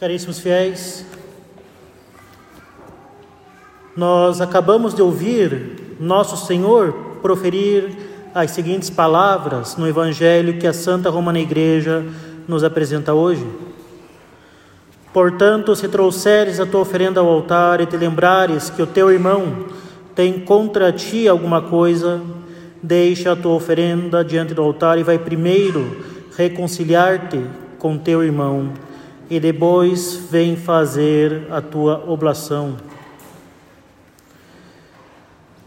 Caríssimos fiéis, nós acabamos de ouvir nosso Senhor proferir as seguintes palavras no Evangelho que a Santa Romana Igreja nos apresenta hoje. Portanto, se trouxeres a tua oferenda ao altar e te lembrares que o teu irmão tem contra ti alguma coisa, deixa a tua oferenda diante do altar e vai primeiro reconciliar-te com teu irmão e depois vem fazer a tua oblação.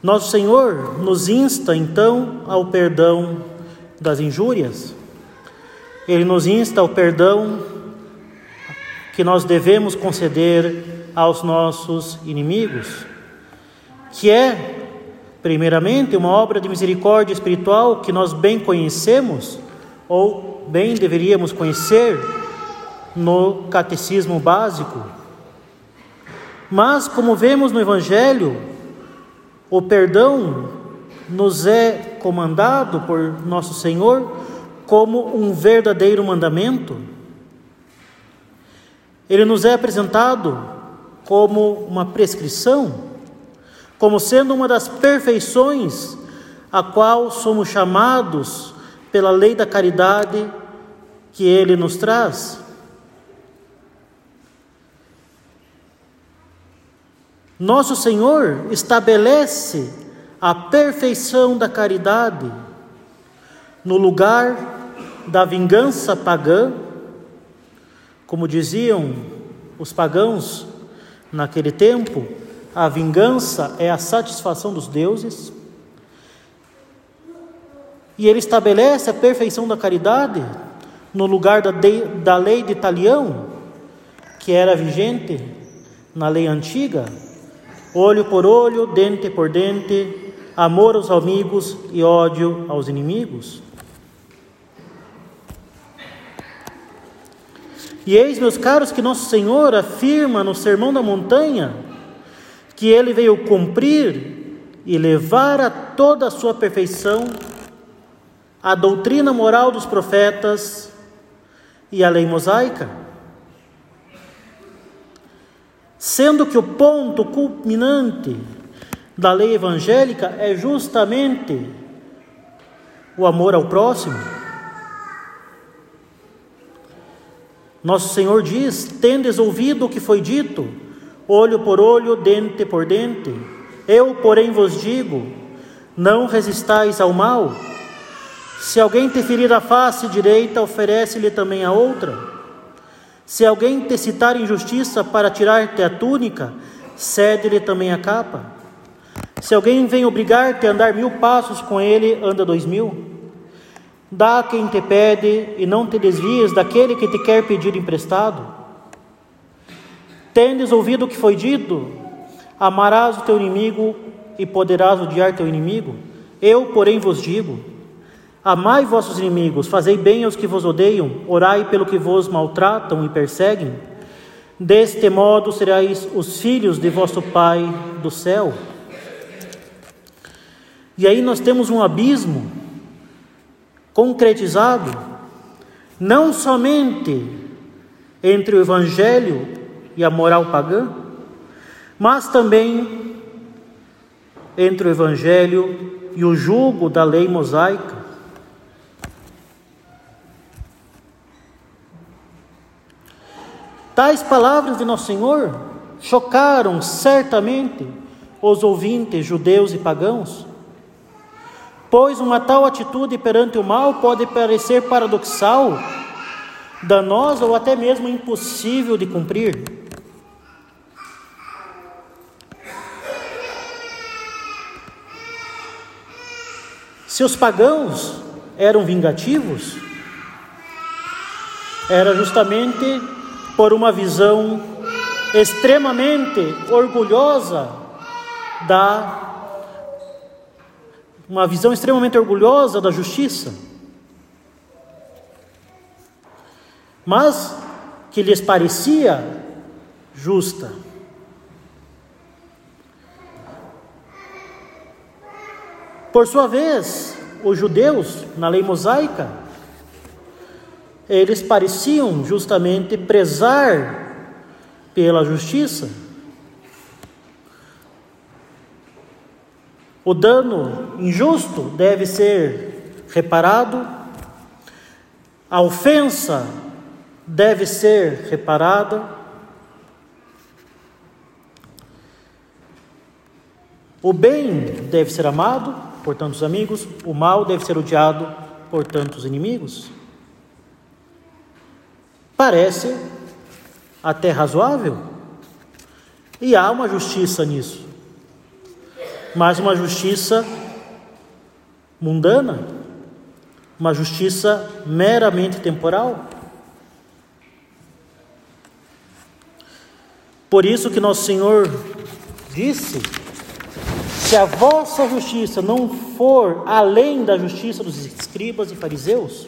Nosso Senhor nos insta então ao perdão das injúrias. Ele nos insta ao perdão que nós devemos conceder aos nossos inimigos, que é, primeiramente, uma obra de misericórdia espiritual que nós bem conhecemos, ou bem deveríamos conhecer no catecismo básico. Mas, como vemos no Evangelho, o perdão nos é comandado por nosso Senhor como um verdadeiro mandamento. Ele nos é apresentado como uma prescrição, como sendo uma das perfeições a qual somos chamados pela lei da caridade que ele nos traz. Nosso Senhor estabelece a perfeição da caridade no lugar da vingança pagã, como diziam os pagãos naquele tempo, a vingança é a satisfação dos deuses. E ele estabelece a perfeição da caridade no lugar da, de, da lei de Talião, que era vigente na lei antiga, olho por olho, dente por dente, amor aos amigos e ódio aos inimigos. E eis, meus caros, que nosso Senhor afirma no Sermão da Montanha que ele veio cumprir e levar a toda a sua perfeição a doutrina moral dos profetas e a lei mosaica sendo que o ponto culminante da lei evangélica é justamente o amor ao próximo. Nosso Senhor diz: Tendes ouvido o que foi dito, olho por olho, dente por dente. Eu, porém, vos digo: não resistais ao mal. Se alguém te ferir a face direita, oferece-lhe também a outra. Se alguém te citar injustiça para tirar-te a túnica, cede-lhe também a capa. Se alguém vem obrigar-te a andar mil passos com ele, anda dois mil. Dá a quem te pede e não te desvies daquele que te quer pedir emprestado. Tendes ouvido o que foi dito? Amarás o teu inimigo e poderás odiar teu inimigo? Eu, porém, vos digo: Amai vossos inimigos, fazei bem aos que vos odeiam, orai pelo que vos maltratam e perseguem. Deste modo sereis os filhos de vosso Pai do céu. E aí nós temos um abismo concretizado, não somente entre o Evangelho e a moral pagã, mas também entre o Evangelho e o jugo da lei mosaica. Tais palavras de Nosso Senhor chocaram certamente os ouvintes judeus e pagãos, pois uma tal atitude perante o mal pode parecer paradoxal, danosa ou até mesmo impossível de cumprir. Se os pagãos eram vingativos, era justamente por uma visão extremamente orgulhosa da uma visão extremamente orgulhosa da justiça. Mas que lhes parecia justa. Por sua vez, os judeus, na lei mosaica, eles pareciam justamente prezar pela justiça. O dano injusto deve ser reparado, a ofensa deve ser reparada. O bem deve ser amado por tantos amigos, o mal deve ser odiado por tantos inimigos. Parece até razoável, e há uma justiça nisso. Mas uma justiça mundana, uma justiça meramente temporal. Por isso que nosso Senhor disse: se a vossa justiça não for além da justiça dos escribas e fariseus,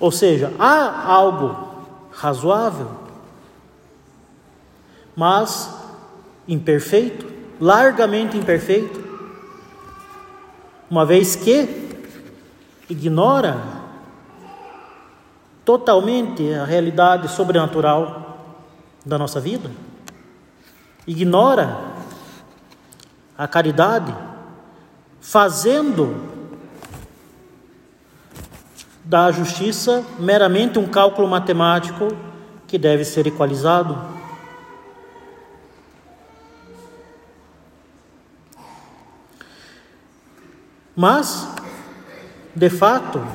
ou seja, há algo razoável, mas imperfeito, largamente imperfeito, uma vez que ignora totalmente a realidade sobrenatural da nossa vida, ignora a caridade, fazendo da justiça meramente um cálculo matemático que deve ser equalizado. Mas, de fato,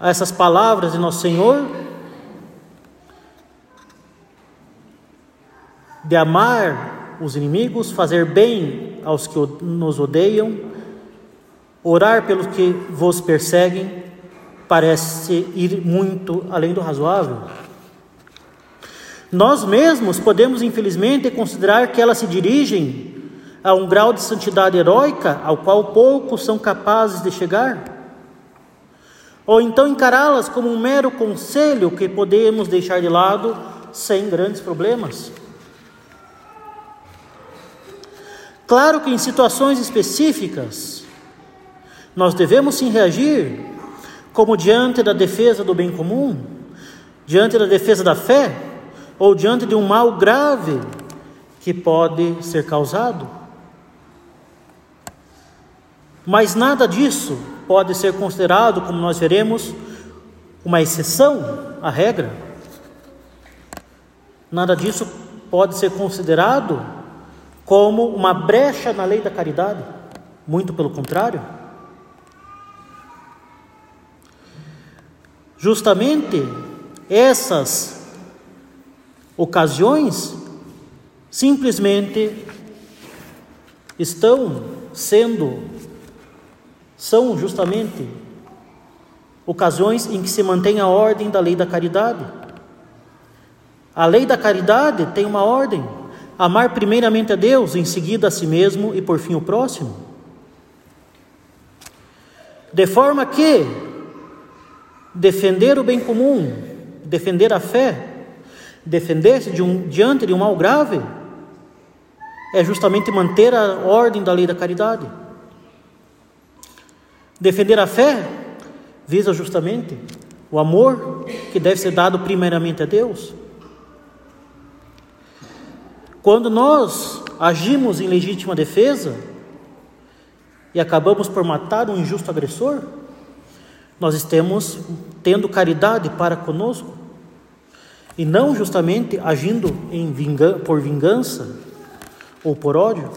essas palavras de Nosso Senhor, de amar os inimigos, fazer bem aos que nos odeiam, orar pelos que vos perseguem, parece ir muito além do razoável. Nós mesmos podemos, infelizmente, considerar que elas se dirigem a um grau de santidade heróica ao qual poucos são capazes de chegar? Ou então encará-las como um mero conselho que podemos deixar de lado sem grandes problemas? Claro que em situações específicas nós devemos sim reagir, como diante da defesa do bem comum, diante da defesa da fé, ou diante de um mal grave que pode ser causado. Mas nada disso pode ser considerado, como nós veremos, uma exceção à regra. Nada disso pode ser considerado como uma brecha na lei da caridade. Muito pelo contrário. Justamente essas ocasiões simplesmente estão sendo são justamente ocasiões em que se mantém a ordem da lei da caridade. A lei da caridade tem uma ordem: amar primeiramente a Deus, em seguida a si mesmo e por fim o próximo. De forma que defender o bem comum, defender a fé, defender-se de um, diante de um mal grave, é justamente manter a ordem da lei da caridade. Defender a fé visa justamente o amor que deve ser dado primeiramente a Deus. Quando nós agimos em legítima defesa e acabamos por matar um injusto agressor, nós estamos tendo caridade para conosco e não justamente agindo vingan por vingança ou por ódio.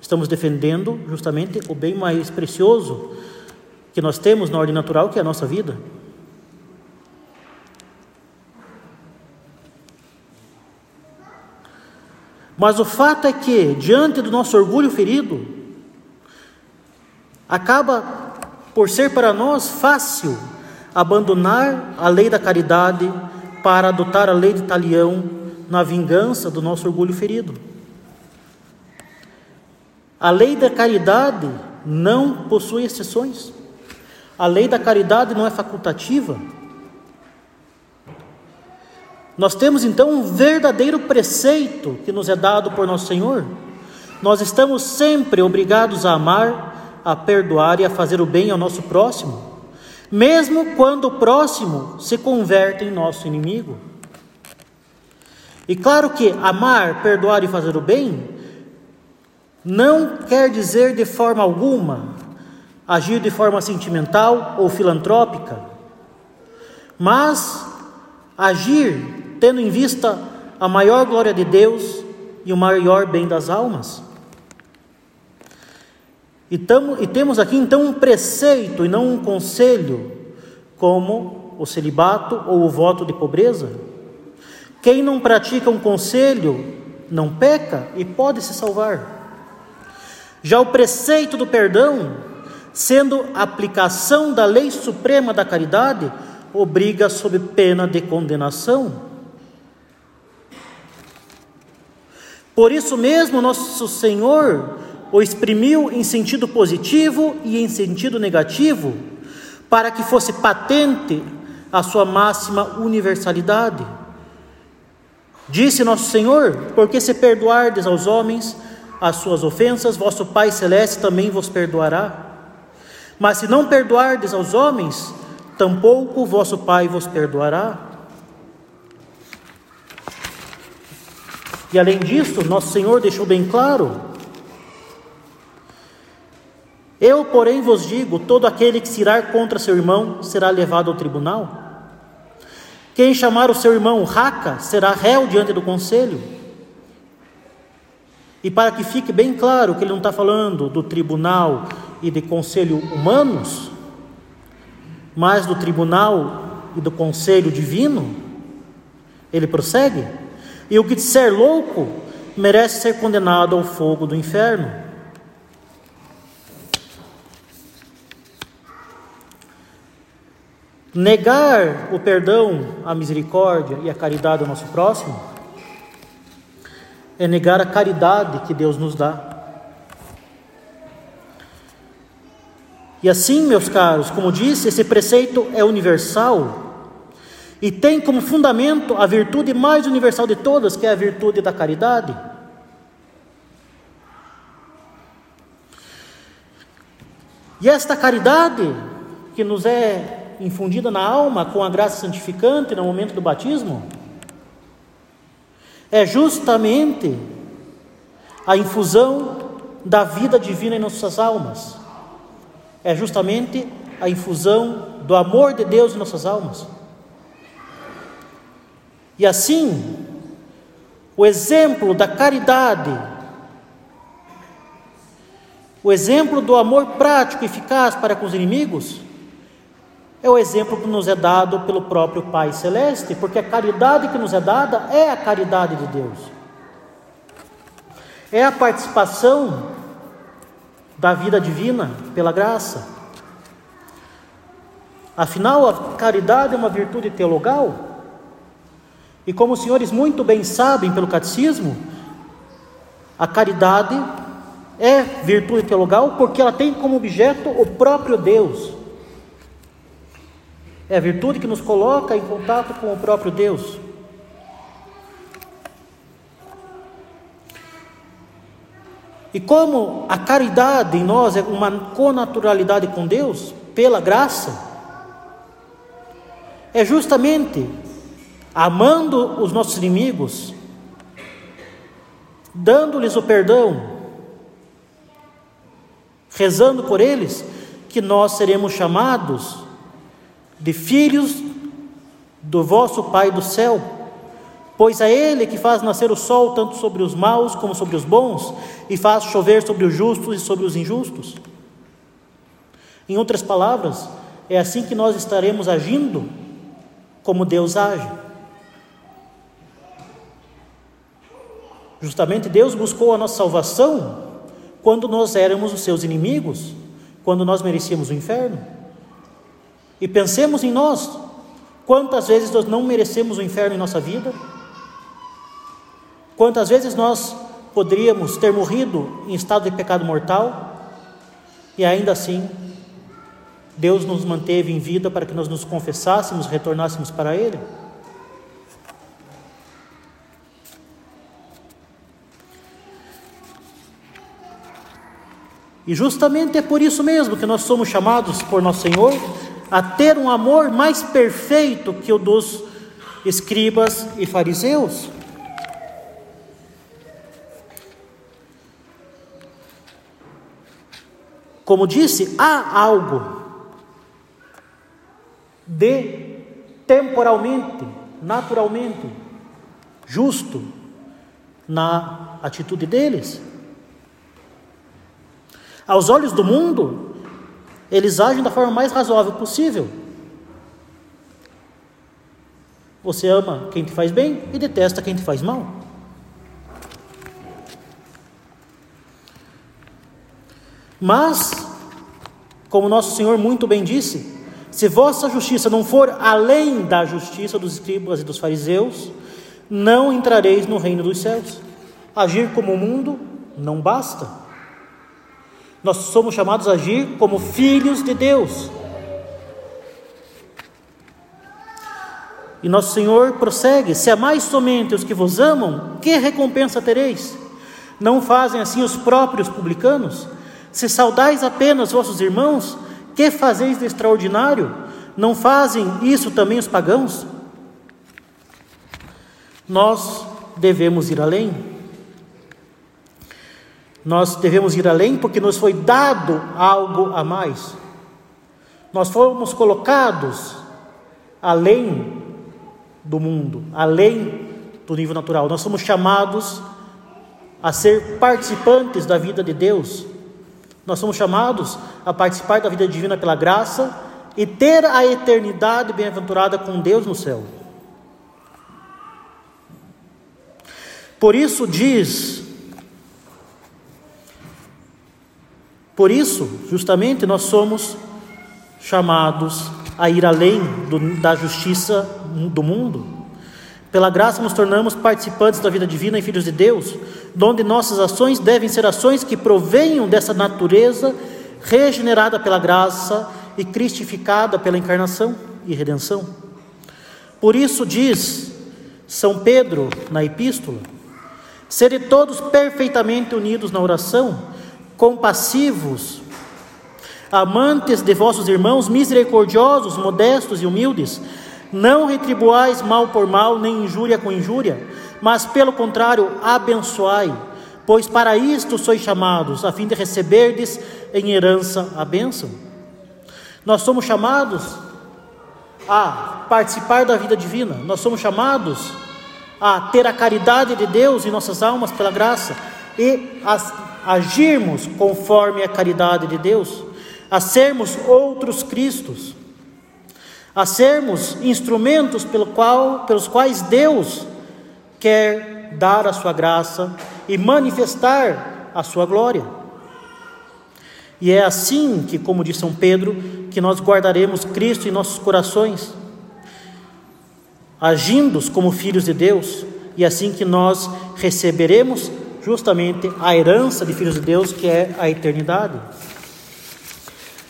Estamos defendendo justamente o bem mais precioso que nós temos na ordem natural, que é a nossa vida. Mas o fato é que, diante do nosso orgulho ferido, acaba por ser para nós fácil abandonar a lei da caridade para adotar a lei de talião na vingança do nosso orgulho ferido. A lei da caridade não possui exceções. A lei da caridade não é facultativa. Nós temos então um verdadeiro preceito que nos é dado por nosso Senhor. Nós estamos sempre obrigados a amar, a perdoar e a fazer o bem ao nosso próximo, mesmo quando o próximo se converte em nosso inimigo. E claro que amar, perdoar e fazer o bem não quer dizer de forma alguma agir de forma sentimental ou filantrópica, mas agir tendo em vista a maior glória de Deus e o maior bem das almas. E, tamo, e temos aqui então um preceito e não um conselho, como o celibato ou o voto de pobreza. Quem não pratica um conselho não peca e pode se salvar. Já o preceito do perdão, sendo aplicação da lei suprema da caridade, obriga sob pena de condenação. Por isso mesmo, nosso Senhor o exprimiu em sentido positivo e em sentido negativo, para que fosse patente a sua máxima universalidade. Disse nosso Senhor: Porque se perdoardes aos homens as suas ofensas, vosso Pai Celeste também vos perdoará. Mas se não perdoardes aos homens, tampouco vosso Pai vos perdoará. E além disso, nosso Senhor deixou bem claro eu, porém, vos digo: todo aquele que se contra seu irmão será levado ao tribunal. Quem chamar o seu irmão raca será réu diante do conselho. E para que fique bem claro que ele não está falando do tribunal e de conselho humanos, mas do tribunal e do conselho divino, ele prossegue: e o que disser louco merece ser condenado ao fogo do inferno. Negar o perdão, a misericórdia e a caridade ao nosso próximo é negar a caridade que Deus nos dá. E assim, meus caros, como disse, esse preceito é universal e tem como fundamento a virtude mais universal de todas, que é a virtude da caridade. E esta caridade que nos é infundida na alma com a graça santificante no momento do batismo, é justamente a infusão da vida divina em nossas almas. É justamente a infusão do amor de Deus em nossas almas. E assim, o exemplo da caridade, o exemplo do amor prático e eficaz para com os inimigos, é o exemplo que nos é dado pelo próprio Pai Celeste, porque a caridade que nos é dada é a caridade de Deus. É a participação da vida divina pela graça. Afinal, a caridade é uma virtude teologal. E como os senhores muito bem sabem pelo catecismo, a caridade é virtude teologal porque ela tem como objeto o próprio Deus. É a virtude que nos coloca em contato com o próprio Deus. E como a caridade em nós é uma conaturalidade com Deus, pela graça, é justamente amando os nossos inimigos, dando-lhes o perdão, rezando por eles, que nós seremos chamados de filhos do vosso Pai do céu, pois é Ele que faz nascer o sol tanto sobre os maus como sobre os bons, e faz chover sobre os justos e sobre os injustos. Em outras palavras, é assim que nós estaremos agindo como Deus age. Justamente Deus buscou a nossa salvação quando nós éramos os seus inimigos, quando nós merecíamos o inferno. E pensemos em nós. Quantas vezes nós não merecemos o inferno em nossa vida? Quantas vezes nós poderíamos ter morrido em estado de pecado mortal e ainda assim Deus nos manteve em vida para que nós nos confessássemos, retornássemos para Ele? E justamente é por isso mesmo que nós somos chamados por nosso Senhor a ter um amor mais perfeito que o dos escribas e fariseus. Como disse, há algo de temporalmente, naturalmente, justo na atitude deles. Aos olhos do mundo, eles agem da forma mais razoável possível. Você ama quem te faz bem e detesta quem te faz mal. Mas, como nosso Senhor muito bem disse, se vossa justiça não for além da justiça dos escribas e dos fariseus, não entrareis no reino dos céus. Agir como o mundo não basta. Nós somos chamados a agir como filhos de Deus. E nosso Senhor prossegue: Se amais somente os que vos amam, que recompensa tereis? Não fazem assim os próprios publicanos? Se saudais apenas vossos irmãos, que fazeis de extraordinário? Não fazem isso também os pagãos? Nós devemos ir além. Nós devemos ir além porque nos foi dado algo a mais. Nós fomos colocados além do mundo, além do nível natural. Nós somos chamados a ser participantes da vida de Deus. Nós somos chamados a participar da vida divina pela graça e ter a eternidade bem-aventurada com Deus no céu. Por isso diz, por isso, justamente, nós somos chamados a ir além do, da justiça do mundo. Pela graça nos tornamos participantes da vida divina e filhos de Deus, onde nossas ações devem ser ações que provenham dessa natureza regenerada pela graça e cristificada pela encarnação e redenção. Por isso diz São Pedro na epístola: Sede todos perfeitamente unidos na oração, compassivos, amantes de vossos irmãos, misericordiosos, modestos e humildes, não retribuais mal por mal, nem injúria com injúria, mas pelo contrário, abençoai, pois para isto sois chamados, a fim de receberdes em herança a bênção. Nós somos chamados a participar da vida divina, nós somos chamados a ter a caridade de Deus em nossas almas pela graça e a agirmos conforme a caridade de Deus, a sermos outros Cristos a sermos instrumentos pelo qual, pelos quais Deus quer dar a sua graça e manifestar a sua glória. E é assim que, como diz São Pedro, que nós guardaremos Cristo em nossos corações, agindo como filhos de Deus, e assim que nós receberemos justamente a herança de filhos de Deus, que é a eternidade.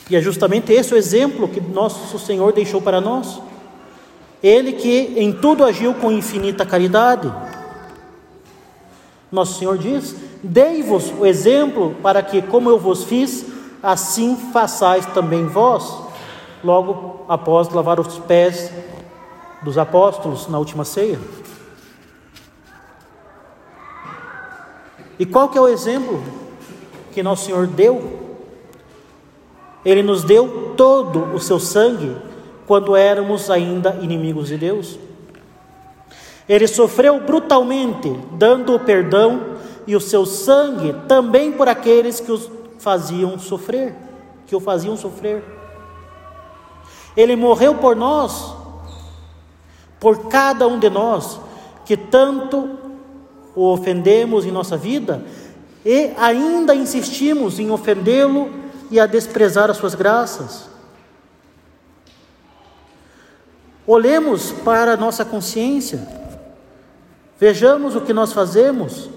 E é justamente esse o exemplo que nosso Senhor deixou para nós. Ele que em tudo agiu com infinita caridade. Nosso Senhor diz: Dei-vos o exemplo para que, como eu vos fiz, assim façais também vós. Logo após lavar os pés dos apóstolos na última ceia. E qual que é o exemplo que nosso Senhor deu ele nos deu todo o seu sangue quando éramos ainda inimigos de Deus. Ele sofreu brutalmente, dando o perdão e o seu sangue também por aqueles que os faziam sofrer, que o faziam sofrer. Ele morreu por nós, por cada um de nós que tanto o ofendemos em nossa vida e ainda insistimos em ofendê-lo e a desprezar as suas graças. Olhemos para a nossa consciência, vejamos o que nós fazemos,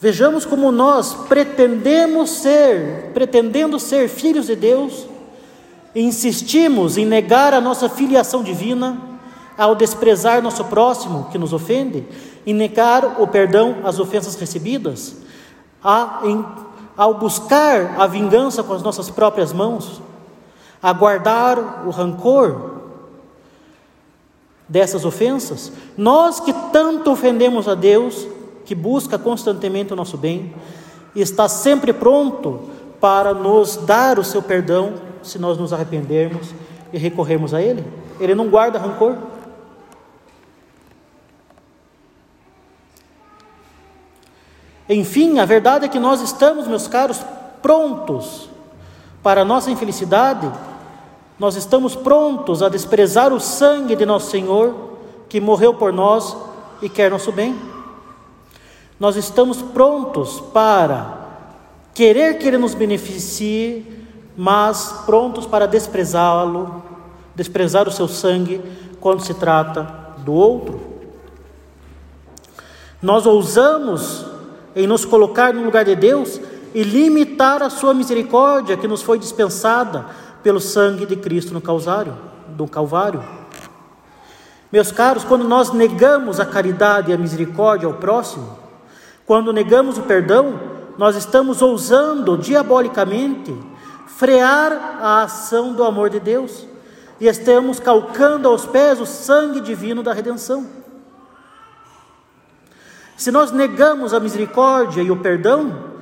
vejamos como nós pretendemos ser, pretendendo ser filhos de Deus, insistimos em negar a nossa filiação divina ao desprezar nosso próximo que nos ofende, em negar o perdão às ofensas recebidas, a, em ao buscar a vingança com as nossas próprias mãos, a guardar o rancor dessas ofensas? Nós que tanto ofendemos a Deus, que busca constantemente o nosso bem, e está sempre pronto para nos dar o seu perdão se nós nos arrependermos e recorrermos a Ele? Ele não guarda rancor. Enfim, a verdade é que nós estamos, meus caros, prontos para a nossa infelicidade, nós estamos prontos a desprezar o sangue de nosso Senhor, que morreu por nós e quer nosso bem. Nós estamos prontos para querer que Ele nos beneficie, mas prontos para desprezá-lo, desprezar o seu sangue quando se trata do outro. Nós ousamos em nos colocar no lugar de Deus e limitar a sua misericórdia que nos foi dispensada pelo sangue de Cristo no Calvário, do Calvário. Meus caros, quando nós negamos a caridade e a misericórdia ao próximo, quando negamos o perdão, nós estamos ousando diabolicamente frear a ação do amor de Deus e estamos calcando aos pés o sangue divino da redenção. Se nós negamos a misericórdia e o perdão,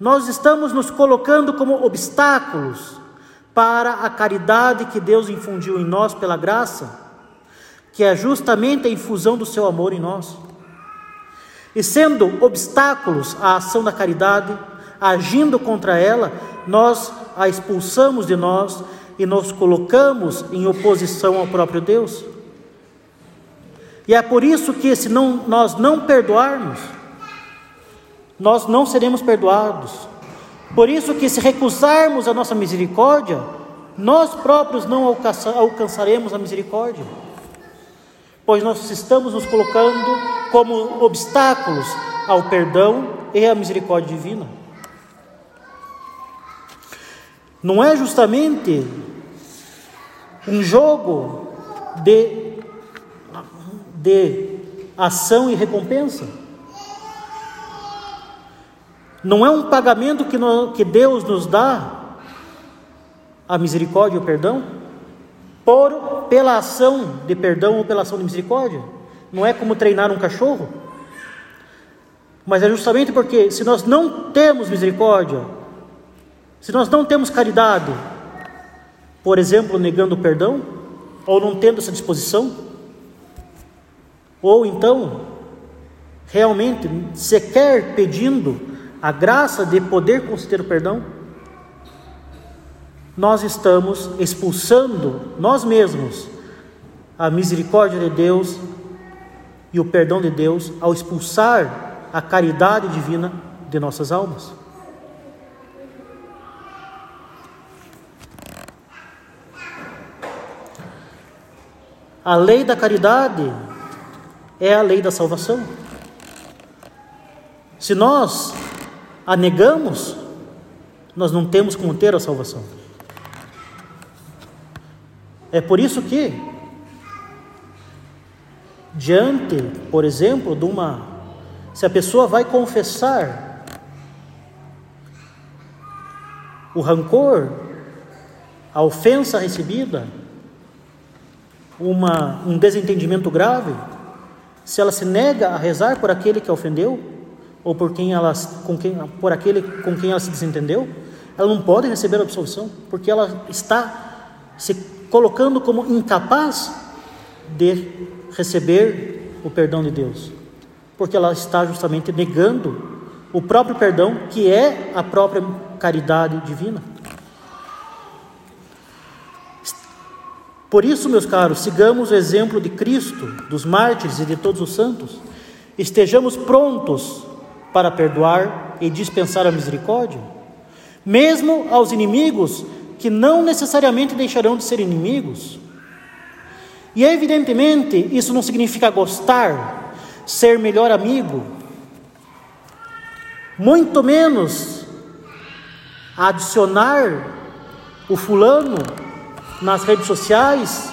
nós estamos nos colocando como obstáculos para a caridade que Deus infundiu em nós pela graça, que é justamente a infusão do seu amor em nós. E sendo obstáculos à ação da caridade, agindo contra ela, nós a expulsamos de nós e nos colocamos em oposição ao próprio Deus. E é por isso que, se não, nós não perdoarmos, nós não seremos perdoados. Por isso que, se recusarmos a nossa misericórdia, nós próprios não alcançaremos a misericórdia, pois nós estamos nos colocando como obstáculos ao perdão e à misericórdia divina. Não é justamente um jogo de de ação e recompensa. Não é um pagamento que, no, que Deus nos dá, a misericórdia e o perdão, por, pela ação de perdão ou pela ação de misericórdia. Não é como treinar um cachorro. Mas é justamente porque, se nós não temos misericórdia, se nós não temos caridade, por exemplo, negando o perdão, ou não tendo essa disposição, ou então, realmente, sequer pedindo a graça de poder conceder o perdão, nós estamos expulsando nós mesmos a misericórdia de Deus e o perdão de Deus ao expulsar a caridade divina de nossas almas. A lei da caridade é a lei da salvação. Se nós a negamos, nós não temos como ter a salvação. É por isso que, diante, por exemplo, de uma. Se a pessoa vai confessar o rancor, a ofensa recebida, uma, um desentendimento grave, se ela se nega a rezar por aquele que a ofendeu, ou por, quem ela, com quem, por aquele com quem ela se desentendeu, ela não pode receber a absolvição, porque ela está se colocando como incapaz de receber o perdão de Deus, porque ela está justamente negando o próprio perdão, que é a própria caridade divina. Por isso, meus caros, sigamos o exemplo de Cristo, dos mártires e de todos os santos. Estejamos prontos para perdoar e dispensar a misericórdia, mesmo aos inimigos que não necessariamente deixarão de ser inimigos. E evidentemente, isso não significa gostar, ser melhor amigo, muito menos adicionar o fulano nas redes sociais,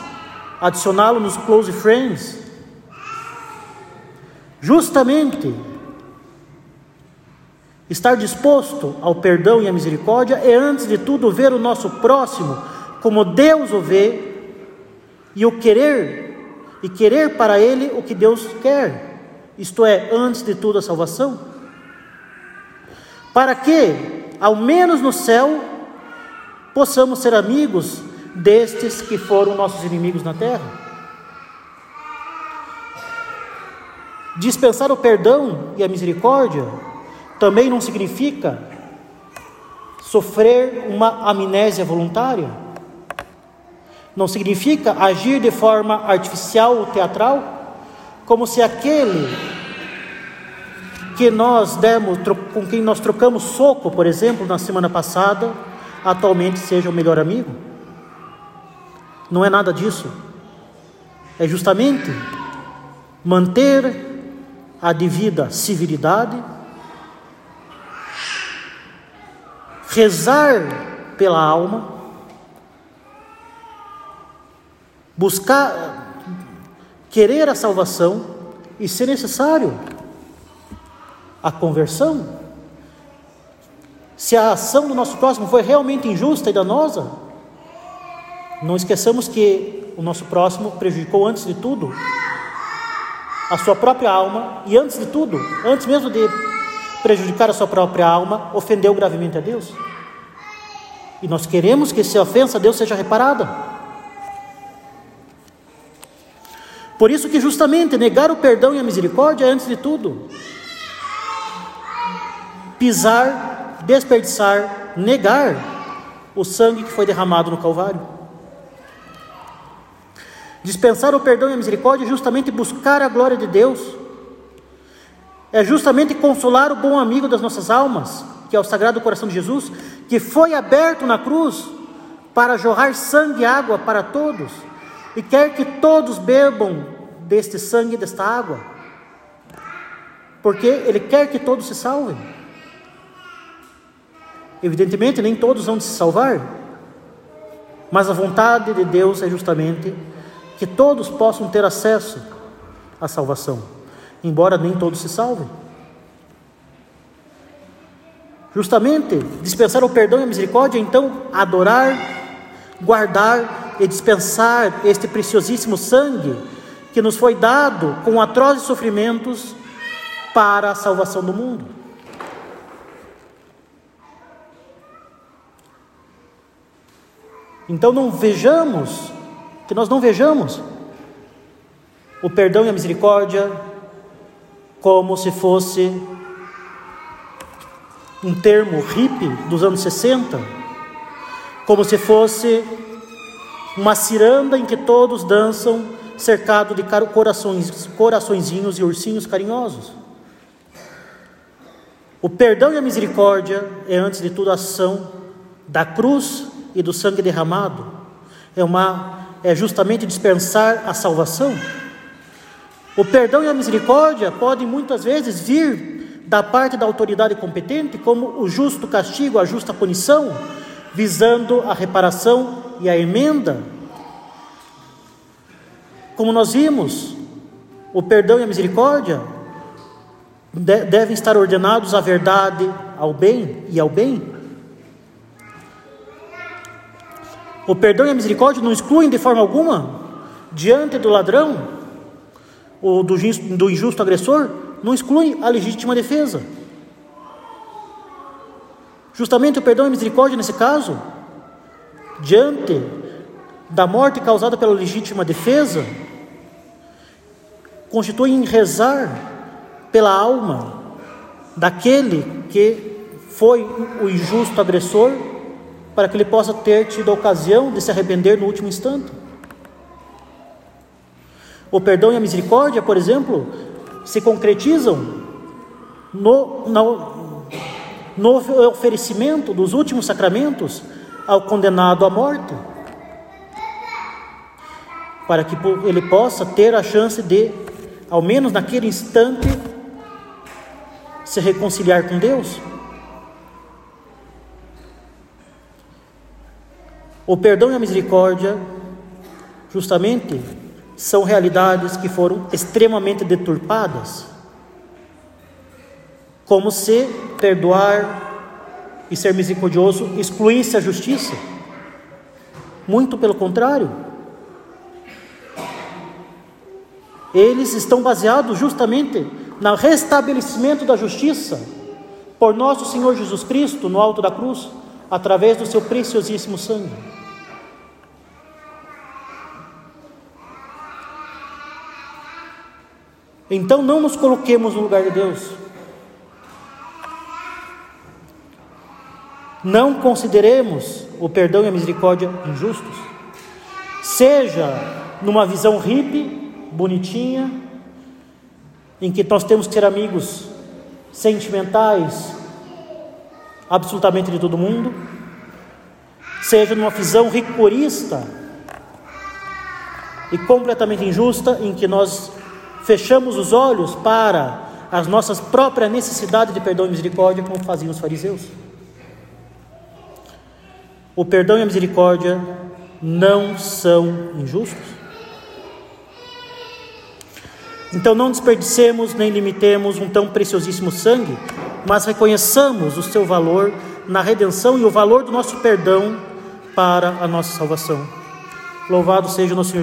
adicioná-lo nos close friends. Justamente estar disposto ao perdão e à misericórdia é antes de tudo ver o nosso próximo como Deus o vê e o querer e querer para ele o que Deus quer, isto é, antes de tudo a salvação, para que, ao menos no céu, possamos ser amigos destes que foram nossos inimigos na terra. Dispensar o perdão e a misericórdia também não significa sofrer uma amnésia voluntária. Não significa agir de forma artificial ou teatral, como se aquele que nós demos, com quem nós trocamos soco, por exemplo, na semana passada, atualmente seja o melhor amigo. Não é nada disso. É justamente manter a devida civilidade, rezar pela alma, buscar, querer a salvação e, se necessário, a conversão. Se a ação do nosso próximo foi realmente injusta e danosa, não esqueçamos que o nosso próximo prejudicou antes de tudo a sua própria alma e, antes de tudo, antes mesmo de prejudicar a sua própria alma, ofendeu gravemente a Deus. E nós queremos que essa ofensa a Deus seja reparada. Por isso que justamente negar o perdão e a misericórdia é antes de tudo pisar, desperdiçar, negar o sangue que foi derramado no Calvário. Dispensar o perdão e a misericórdia é justamente buscar a glória de Deus, é justamente consolar o bom amigo das nossas almas, que é o Sagrado Coração de Jesus, que foi aberto na cruz para jorrar sangue e água para todos, e quer que todos bebam deste sangue e desta água, porque Ele quer que todos se salvem. Evidentemente, nem todos vão se salvar, mas a vontade de Deus é justamente que todos possam ter acesso à salvação, embora nem todos se salvem. Justamente, dispensar o perdão e a misericórdia, então, adorar, guardar e dispensar este preciosíssimo sangue que nos foi dado com atrozes sofrimentos para a salvação do mundo. Então não vejamos que nós não vejamos o perdão e a misericórdia como se fosse um termo hippie dos anos 60, como se fosse uma ciranda em que todos dançam cercado de corações, coraçõezinhos e ursinhos carinhosos. O perdão e a misericórdia é, antes de tudo, a ação da cruz e do sangue derramado. É uma é justamente dispensar a salvação. O perdão e a misericórdia podem muitas vezes vir da parte da autoridade competente, como o justo castigo, a justa punição, visando a reparação e a emenda. Como nós vimos, o perdão e a misericórdia devem estar ordenados à verdade, ao bem e ao bem. O perdão e a misericórdia não excluem de forma alguma, diante do ladrão ou do, do injusto agressor, não excluem a legítima defesa. Justamente o perdão e a misericórdia, nesse caso, diante da morte causada pela legítima defesa, constituem rezar pela alma daquele que foi o injusto agressor para que ele possa ter tido a ocasião de se arrepender no último instante. O perdão e a misericórdia, por exemplo, se concretizam no, no, no oferecimento dos últimos sacramentos ao condenado à morte, para que ele possa ter a chance de, ao menos naquele instante, se reconciliar com Deus. O perdão e a misericórdia, justamente, são realidades que foram extremamente deturpadas. Como se perdoar e ser misericordioso excluísse a justiça. Muito pelo contrário. Eles estão baseados justamente no restabelecimento da justiça por nosso Senhor Jesus Cristo no alto da cruz, através do seu preciosíssimo sangue. Então não nos coloquemos no lugar de Deus. Não consideremos o perdão e a misericórdia injustos. Seja numa visão hippie, bonitinha, em que nós temos que ser amigos sentimentais absolutamente de todo mundo, seja numa visão rigorista e completamente injusta, em que nós fechamos os olhos para as nossas próprias necessidades de perdão e misericórdia, como faziam os fariseus. O perdão e a misericórdia não são injustos. Então não desperdicemos nem limitemos um tão preciosíssimo sangue, mas reconheçamos o seu valor na redenção e o valor do nosso perdão para a nossa salvação. Louvado seja o nosso Senhor